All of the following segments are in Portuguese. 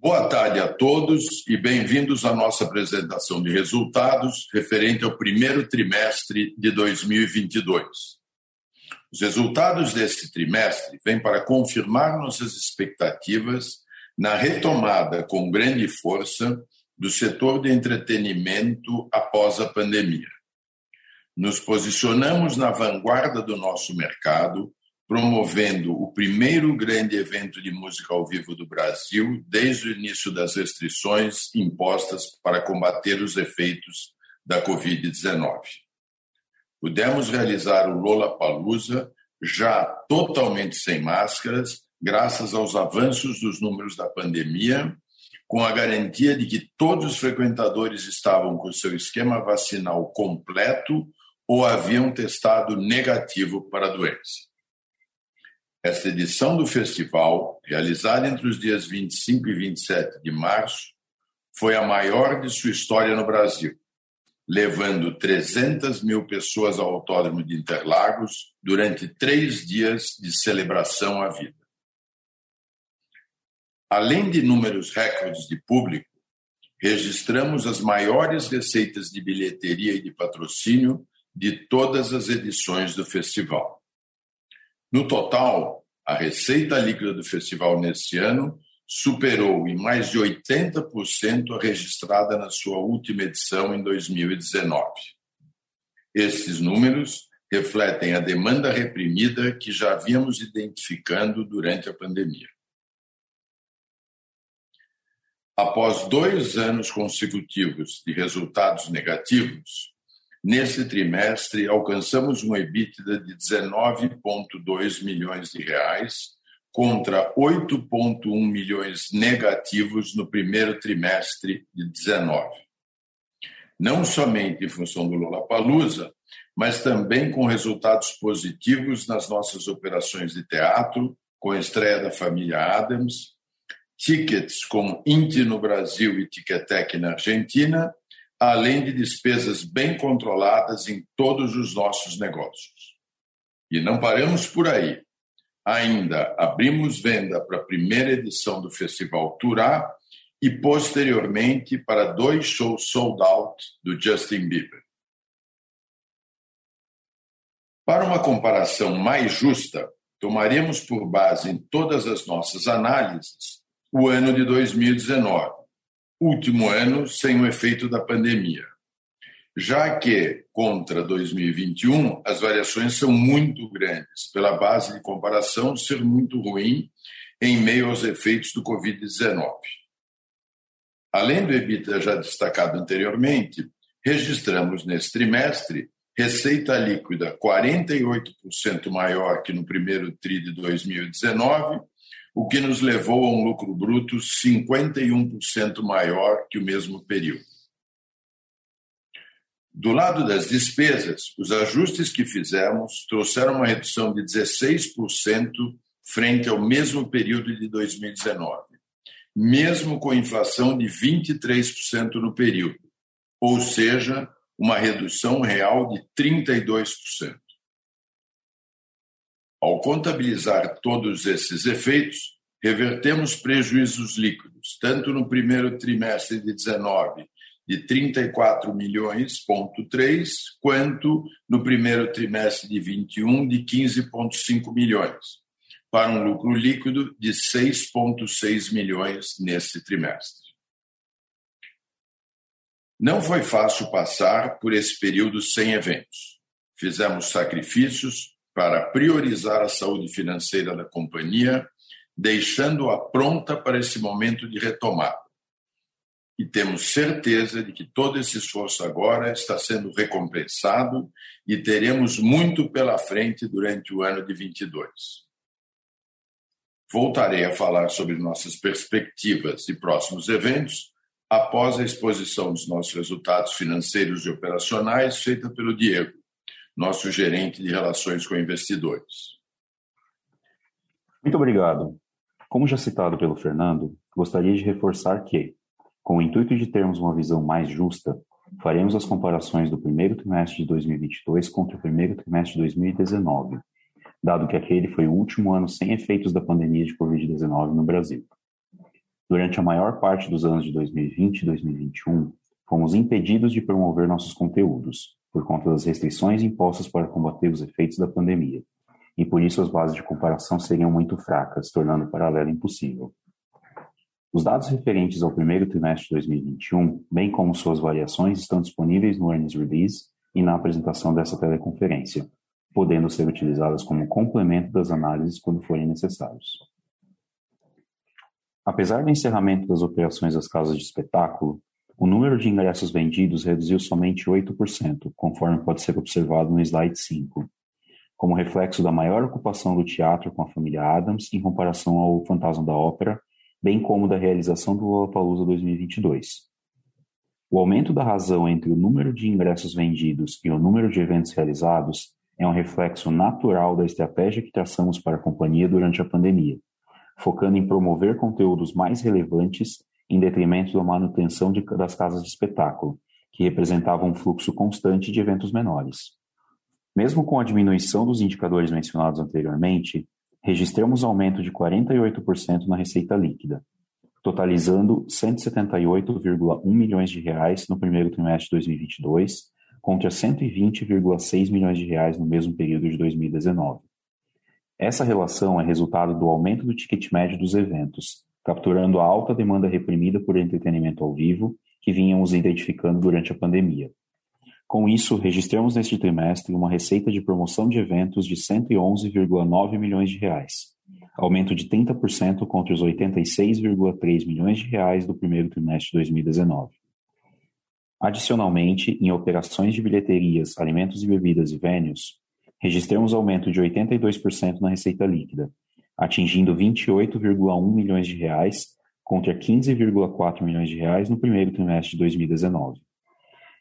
Boa tarde a todos e bem-vindos à nossa apresentação de resultados referente ao primeiro trimestre de 2022. Os resultados desse trimestre vêm para confirmar nossas expectativas na retomada com grande força do setor de entretenimento após a pandemia. Nos posicionamos na vanguarda do nosso mercado promovendo o primeiro grande evento de música ao vivo do Brasil desde o início das restrições impostas para combater os efeitos da Covid-19. Pudemos realizar o Lola Palusa já totalmente sem máscaras, graças aos avanços dos números da pandemia, com a garantia de que todos os frequentadores estavam com seu esquema vacinal completo ou haviam testado negativo para a doença. Esta edição do festival, realizada entre os dias 25 e 27 de março, foi a maior de sua história no Brasil, levando 300 mil pessoas ao Autódromo de Interlagos durante três dias de celebração à vida. Além de números recordes de público, registramos as maiores receitas de bilheteria e de patrocínio de todas as edições do festival. No total, a receita líquida do festival nesse ano superou em mais de 80% a registrada na sua última edição em 2019. Esses números refletem a demanda reprimida que já havíamos identificando durante a pandemia. Após dois anos consecutivos de resultados negativos, Nesse trimestre, alcançamos um EBITDA de 19,2 milhões de reais, contra 8,1 milhões negativos no primeiro trimestre de 19. Não somente em função do Lollapalooza, mas também com resultados positivos nas nossas operações de teatro, com a estreia da família Adams, tickets como Inti no Brasil e Ticketek na Argentina além de despesas bem controladas em todos os nossos negócios. E não paramos por aí. Ainda abrimos venda para a primeira edição do Festival Turá e, posteriormente, para dois shows sold out do Justin Bieber. Para uma comparação mais justa, tomaremos por base em todas as nossas análises o ano de 2019 último ano sem o efeito da pandemia. Já que, contra 2021, as variações são muito grandes, pela base de comparação ser muito ruim em meio aos efeitos do Covid-19. Além do EBITDA já destacado anteriormente, registramos nesse trimestre receita líquida 48% maior que no primeiro TRI de 2019 o que nos levou a um lucro bruto 51% maior que o mesmo período. Do lado das despesas, os ajustes que fizemos trouxeram uma redução de 16% frente ao mesmo período de 2019, mesmo com inflação de 23% no período, ou seja, uma redução real de 32%. Ao contabilizar todos esses efeitos, revertemos prejuízos líquidos, tanto no primeiro trimestre de 19 de 34 milhões, ponto 3, quanto no primeiro trimestre de 21 de 15,5 milhões, para um lucro líquido de 6,6 milhões nesse trimestre. Não foi fácil passar por esse período sem eventos. Fizemos sacrifícios, para priorizar a saúde financeira da companhia, deixando-a pronta para esse momento de retomada. E temos certeza de que todo esse esforço agora está sendo recompensado e teremos muito pela frente durante o ano de 22. Voltarei a falar sobre nossas perspectivas e próximos eventos após a exposição dos nossos resultados financeiros e operacionais feita pelo Diego nosso gerente de relações com investidores. Muito obrigado. Como já citado pelo Fernando, gostaria de reforçar que, com o intuito de termos uma visão mais justa, faremos as comparações do primeiro trimestre de 2022 contra o primeiro trimestre de 2019, dado que aquele foi o último ano sem efeitos da pandemia de Covid-19 no Brasil. Durante a maior parte dos anos de 2020 e 2021, fomos impedidos de promover nossos conteúdos, por conta das restrições impostas para combater os efeitos da pandemia, e por isso as bases de comparação seriam muito fracas, tornando o paralelo impossível. Os dados referentes ao primeiro trimestre de 2021, bem como suas variações, estão disponíveis no Earnings Release e na apresentação dessa teleconferência, podendo ser utilizadas como complemento das análises quando forem necessários. Apesar do encerramento das operações das casas de espetáculo, o número de ingressos vendidos reduziu somente 8%, conforme pode ser observado no slide 5, como reflexo da maior ocupação do teatro com a família Adams em comparação ao Fantasma da Ópera, bem como da realização do Lollapalooza 2022. O aumento da razão entre o número de ingressos vendidos e o número de eventos realizados é um reflexo natural da estratégia que traçamos para a companhia durante a pandemia, focando em promover conteúdos mais relevantes em detrimento da manutenção de, das casas de espetáculo, que representavam um fluxo constante de eventos menores. Mesmo com a diminuição dos indicadores mencionados anteriormente, registramos aumento de 48% na receita líquida, totalizando 178,1 milhões de reais no primeiro trimestre de 2022, contra 120,6 milhões de reais no mesmo período de 2019. Essa relação é resultado do aumento do ticket médio dos eventos, capturando a alta demanda reprimida por entretenimento ao vivo que vínhamos identificando durante a pandemia. Com isso, registramos neste trimestre uma receita de promoção de eventos de 111,9 milhões de reais, aumento de 30% contra os 86,3 milhões de reais do primeiro trimestre de 2019. Adicionalmente, em operações de bilheterias, alimentos e bebidas e vênios, registramos aumento de 82% na receita líquida, atingindo 28,1 milhões de reais contra 15,4 milhões de reais no primeiro trimestre de 2019.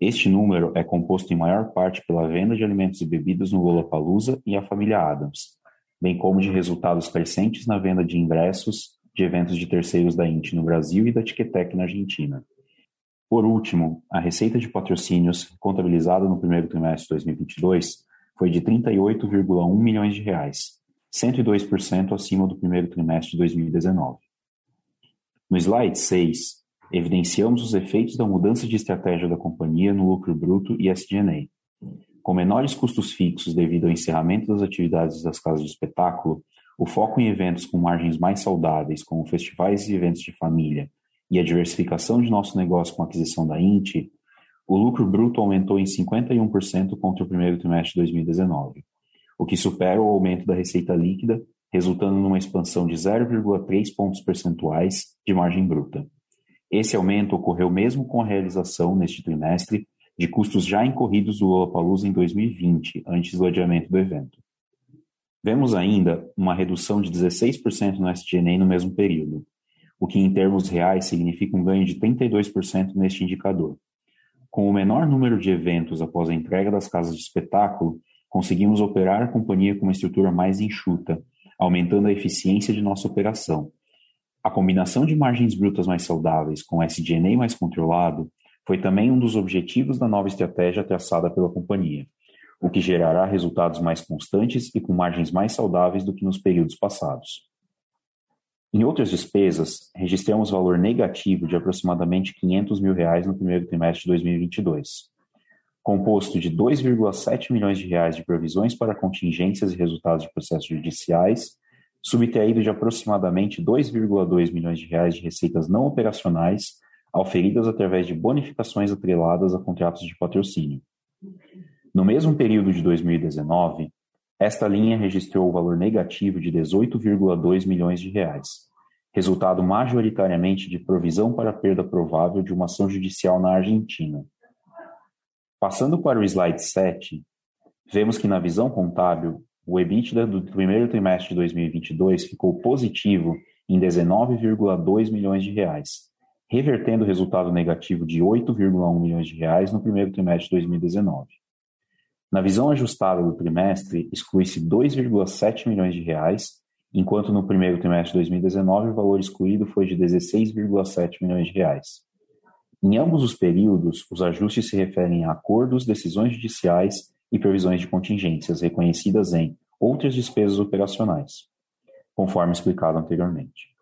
Este número é composto em maior parte pela venda de alimentos e bebidas no Lollapalooza e a família Adams, bem como de resultados crescentes na venda de ingressos de eventos de terceiros da Inti no Brasil e da Ticketek na Argentina. Por último, a receita de patrocínios contabilizada no primeiro trimestre de 2022 foi de 38,1 milhões de reais, 102% acima do primeiro trimestre de 2019. No slide 6, evidenciamos os efeitos da mudança de estratégia da companhia no lucro bruto e SG&A. Com menores custos fixos devido ao encerramento das atividades das casas de espetáculo, o foco em eventos com margens mais saudáveis, como festivais e eventos de família, e a diversificação de nosso negócio com a aquisição da Inti, o lucro bruto aumentou em 51% contra o primeiro trimestre de 2019, o que supera o aumento da receita líquida, resultando numa expansão de 0,3 pontos percentuais de margem bruta. Esse aumento ocorreu mesmo com a realização, neste trimestre, de custos já incorridos do Lollapalooza em 2020, antes do adiamento do evento. Vemos ainda uma redução de 16% no SG&A no mesmo período, o que em termos reais significa um ganho de 32% neste indicador, com o menor número de eventos após a entrega das casas de espetáculo, conseguimos operar a companhia com uma estrutura mais enxuta, aumentando a eficiência de nossa operação. A combinação de margens brutas mais saudáveis com SG&A mais controlado foi também um dos objetivos da nova estratégia traçada pela companhia, o que gerará resultados mais constantes e com margens mais saudáveis do que nos períodos passados. Em outras despesas, registramos valor negativo de aproximadamente 500 mil reais no primeiro trimestre de 2022, composto de 2,7 milhões de reais de provisões para contingências e resultados de processos judiciais, subtraído de aproximadamente 2,2 milhões de reais de receitas não operacionais, auferidas através de bonificações atreladas a contratos de patrocínio. No mesmo período de 2019, esta linha registrou o valor negativo de 18,2 milhões de reais, resultado majoritariamente de provisão para perda provável de uma ação judicial na Argentina. Passando para o slide 7, vemos que na visão contábil, o EBITDA do primeiro trimestre de 2022 ficou positivo em 19,2 milhões de reais, revertendo o resultado negativo de 8,1 milhões de reais no primeiro trimestre de 2019. Na visão ajustada do trimestre, exclui-se 2,7 milhões de reais, enquanto no primeiro trimestre de 2019 o valor excluído foi de 16,7 milhões de reais. Em ambos os períodos, os ajustes se referem a acordos, decisões judiciais e previsões de contingências reconhecidas em outras despesas operacionais, conforme explicado anteriormente.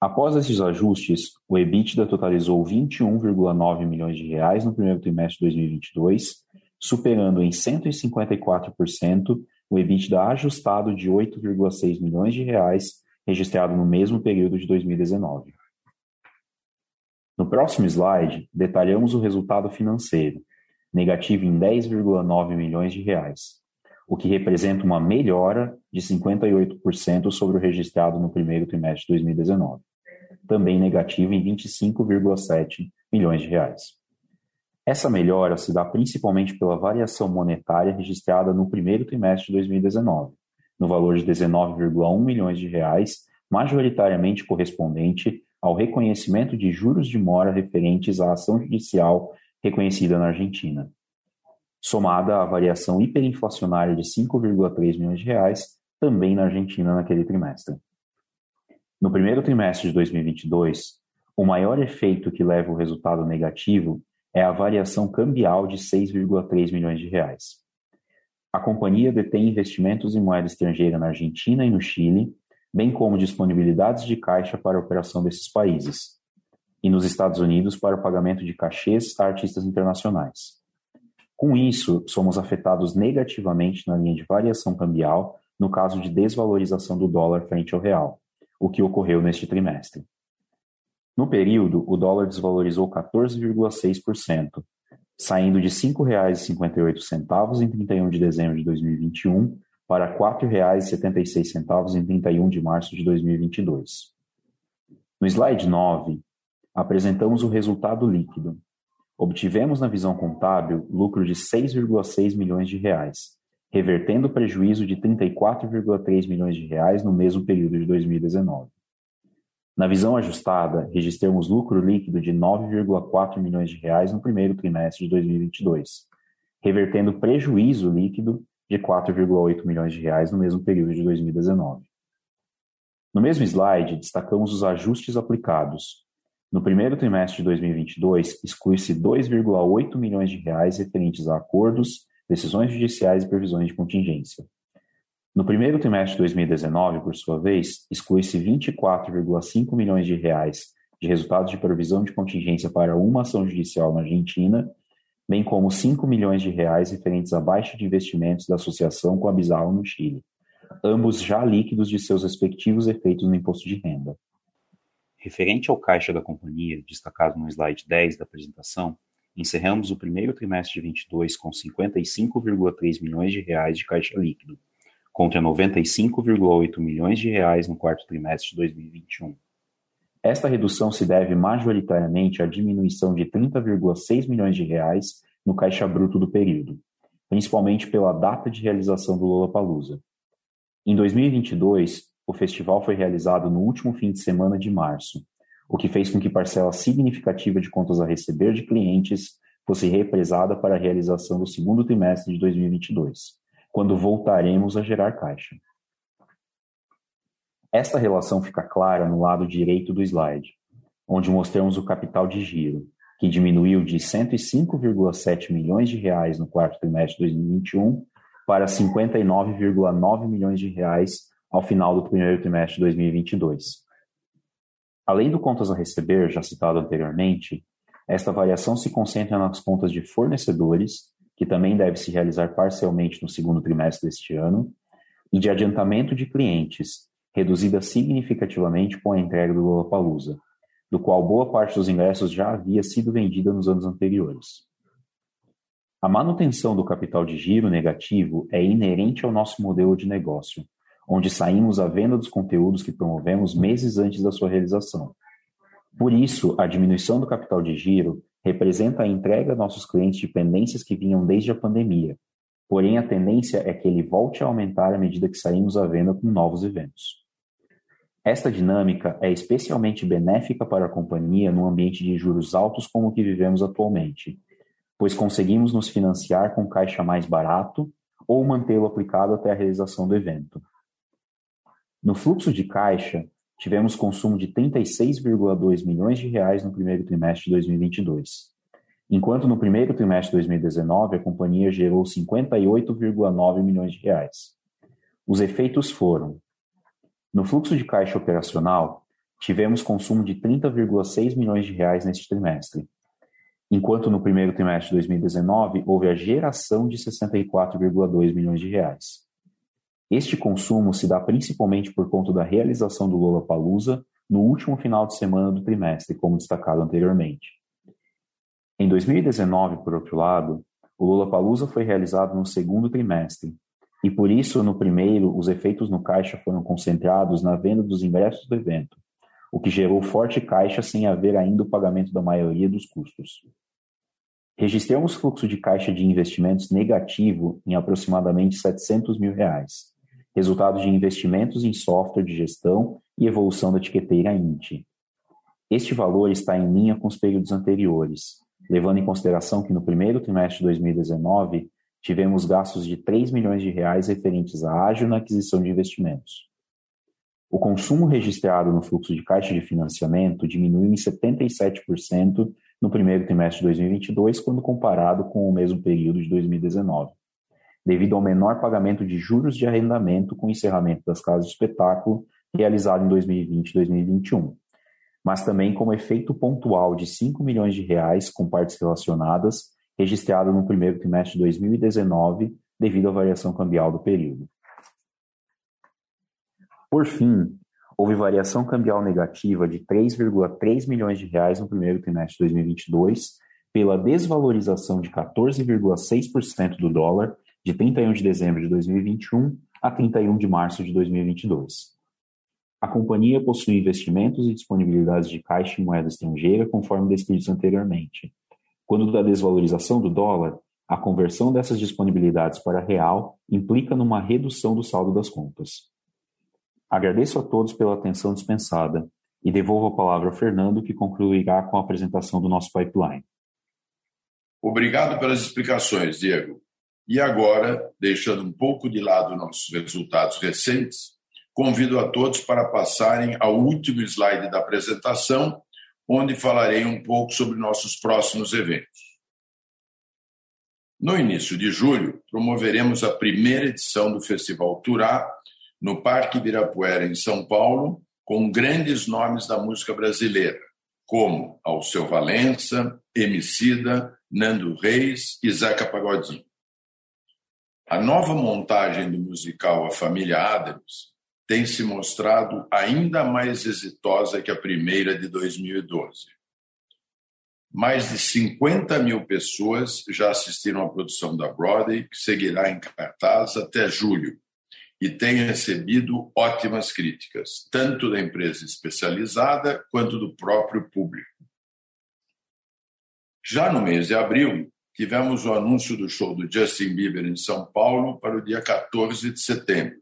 Após esses ajustes, o EBITDA totalizou 21,9 milhões de reais no primeiro trimestre de 2022, superando em 154% o EBITDA ajustado de 8,6 milhões de reais registrado no mesmo período de 2019. No próximo slide, detalhamos o resultado financeiro, negativo em 10,9 milhões de reais, o que representa uma melhora de 58% sobre o registrado no primeiro trimestre de 2019, também negativo em 25,7 milhões de reais. Essa melhora se dá principalmente pela variação monetária registrada no primeiro trimestre de 2019, no valor de 19,1 milhões de reais, majoritariamente correspondente ao reconhecimento de juros de mora referentes à ação judicial reconhecida na Argentina, somada à variação hiperinflacionária de 5,3 milhões de reais, também na Argentina naquele trimestre. No primeiro trimestre de 2022, o maior efeito que leva o resultado negativo é a variação cambial de 6,3 milhões de reais. A companhia detém investimentos em moeda estrangeira na Argentina e no Chile, bem como disponibilidades de caixa para a operação desses países, e nos Estados Unidos para o pagamento de cachês a artistas internacionais. Com isso, somos afetados negativamente na linha de variação cambial no caso de desvalorização do dólar frente ao real, o que ocorreu neste trimestre. No período, o dólar desvalorizou 14,6%, saindo de R$ 5,58 em 31 de dezembro de 2021 para R$ 4,76 em 31 de março de 2022. No slide 9, apresentamos o resultado líquido. Obtivemos na visão contábil lucro de 6,6 milhões de reais, revertendo o prejuízo de 34,3 milhões de reais no mesmo período de 2019. Na visão ajustada, registramos lucro líquido de 9,4 milhões de reais no primeiro trimestre de 2022, revertendo prejuízo líquido de 4,8 milhões de reais no mesmo período de 2019. No mesmo slide, destacamos os ajustes aplicados. No primeiro trimestre de 2022, exclui-se 2,8 milhões de reais referentes a acordos, decisões judiciais e previsões de contingência. No primeiro trimestre de 2019, por sua vez, exclui-se 24,5 milhões de reais de resultados de provisão de contingência para uma ação judicial na Argentina, bem como 5 milhões de reais referentes à baixa de investimentos da associação com a Bizarro no Chile, ambos já líquidos de seus respectivos efeitos no imposto de renda. Referente ao caixa da companhia, destacado no slide 10 da apresentação, encerramos o primeiro trimestre de 22 com 55,3 milhões de reais de caixa líquido, contra 95,8 milhões de reais no quarto trimestre de 2021. Esta redução se deve majoritariamente à diminuição de 30,6 milhões de reais no caixa bruto do período, principalmente pela data de realização do Lollapalooza. Em 2022, o festival foi realizado no último fim de semana de março, o que fez com que parcela significativa de contas a receber de clientes fosse represada para a realização do segundo trimestre de 2022 quando voltaremos a gerar caixa. Esta relação fica clara no lado direito do slide, onde mostramos o capital de giro, que diminuiu de 105,7 milhões de reais no quarto trimestre de 2021 para 59,9 milhões de reais ao final do primeiro trimestre de 2022. Além do contas a receber, já citado anteriormente, esta variação se concentra nas contas de fornecedores que também deve se realizar parcialmente no segundo trimestre deste ano, e de adiantamento de clientes, reduzida significativamente com a entrega do Lollapalooza, do qual boa parte dos ingressos já havia sido vendida nos anos anteriores. A manutenção do capital de giro negativo é inerente ao nosso modelo de negócio, onde saímos à venda dos conteúdos que promovemos meses antes da sua realização. Por isso, a diminuição do capital de giro representa a entrega a nossos clientes de pendências que vinham desde a pandemia. Porém, a tendência é que ele volte a aumentar à medida que saímos à venda com novos eventos. Esta dinâmica é especialmente benéfica para a companhia num ambiente de juros altos como o que vivemos atualmente, pois conseguimos nos financiar com caixa mais barato ou mantê-lo aplicado até a realização do evento. No fluxo de caixa, tivemos consumo de 36,2 milhões de reais no primeiro trimestre de 2022, enquanto no primeiro trimestre de 2019 a companhia gerou 58,9 milhões de reais. Os efeitos foram: no fluxo de caixa operacional, tivemos consumo de 30,6 milhões de reais neste trimestre, enquanto no primeiro trimestre de 2019 houve a geração de 64,2 milhões de reais. Este consumo se dá principalmente por conta da realização do Lollapalooza no último final de semana do trimestre, como destacado anteriormente. Em 2019, por outro lado, o Lollapalooza foi realizado no segundo trimestre, e por isso, no primeiro, os efeitos no caixa foram concentrados na venda dos ingressos do evento, o que gerou forte caixa sem haver ainda o pagamento da maioria dos custos. Registramos fluxo de caixa de investimentos negativo em aproximadamente 700 mil reais, resultado de investimentos em software de gestão e evolução da etiqueteira INT. Este valor está em linha com os períodos anteriores, levando em consideração que no primeiro trimestre de 2019 tivemos gastos de 3 milhões de reais referentes à ágil na aquisição de investimentos. O consumo registrado no fluxo de caixa de financiamento diminuiu em 77% no primeiro trimestre de 2022, quando comparado com o mesmo período de 2019, devido ao menor pagamento de juros de arrendamento com o encerramento das casas de espetáculo realizado em 2020 e 2021, mas também como efeito pontual de 5 milhões de reais com partes relacionadas, registrado no primeiro trimestre de 2019, devido à variação cambial do período. Por fim, houve variação cambial negativa de 3,3 milhões de reais no primeiro trimestre de 2022, pela desvalorização de 14,6% do dólar de 31 de dezembro de 2021 a 31 de março de 2022. A companhia possui investimentos e disponibilidades de caixa em moeda estrangeira, conforme descritos anteriormente. Quando da desvalorização do dólar, a conversão dessas disponibilidades para real implica numa redução do saldo das contas. Agradeço a todos pela atenção dispensada e devolvo a palavra ao Fernando, que concluirá com a apresentação do nosso pipeline. Obrigado pelas explicações, Diego. E agora, deixando um pouco de lado nossos resultados recentes, convido a todos para passarem ao último slide da apresentação, onde falarei um pouco sobre nossos próximos eventos. No início de julho, promoveremos a primeira edição do Festival Turá no Parque Ibirapuera, em São Paulo, com grandes nomes da música brasileira, como Alceu Valença, Emicida, Nando Reis e Zeca Pagodinho. A nova montagem do musical A Família Adams tem se mostrado ainda mais exitosa que a primeira de 2012. Mais de 50 mil pessoas já assistiram à produção da Broadway, que seguirá em cartaz até julho, e tem recebido ótimas críticas, tanto da empresa especializada quanto do próprio público. Já no mês de abril, tivemos o anúncio do show do Justin Bieber em São Paulo para o dia 14 de setembro,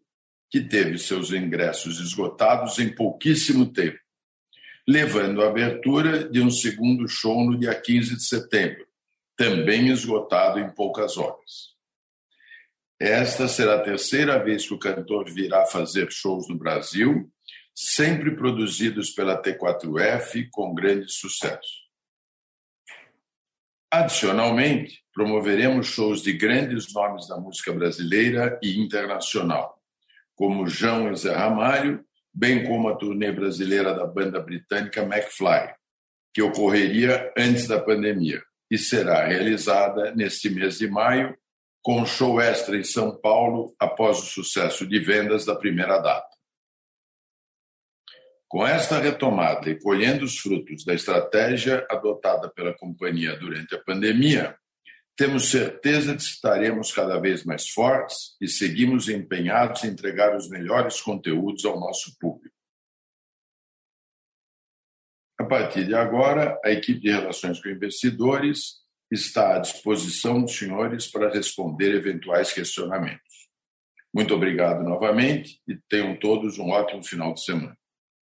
que teve seus ingressos esgotados em pouquíssimo tempo, levando à abertura de um segundo show no dia 15 de setembro, também esgotado em poucas horas. Esta será a terceira vez que o cantor virá fazer shows no Brasil, sempre produzidos pela T4F com grande sucesso. Adicionalmente, promoveremos shows de grandes nomes da música brasileira e internacional, como João e Zé Ramalho, bem como a turnê brasileira da banda britânica McFly, que ocorreria antes da pandemia e será realizada neste mês de maio com show extra em São Paulo após o sucesso de vendas da primeira data. Com esta retomada e colhendo os frutos da estratégia adotada pela companhia durante a pandemia, temos certeza de que estaremos cada vez mais fortes e seguimos empenhados em entregar os melhores conteúdos ao nosso público. A partir de agora, a equipe de relações com investidores está à disposição dos senhores para responder eventuais questionamentos. Muito obrigado novamente e tenham todos um ótimo final de semana.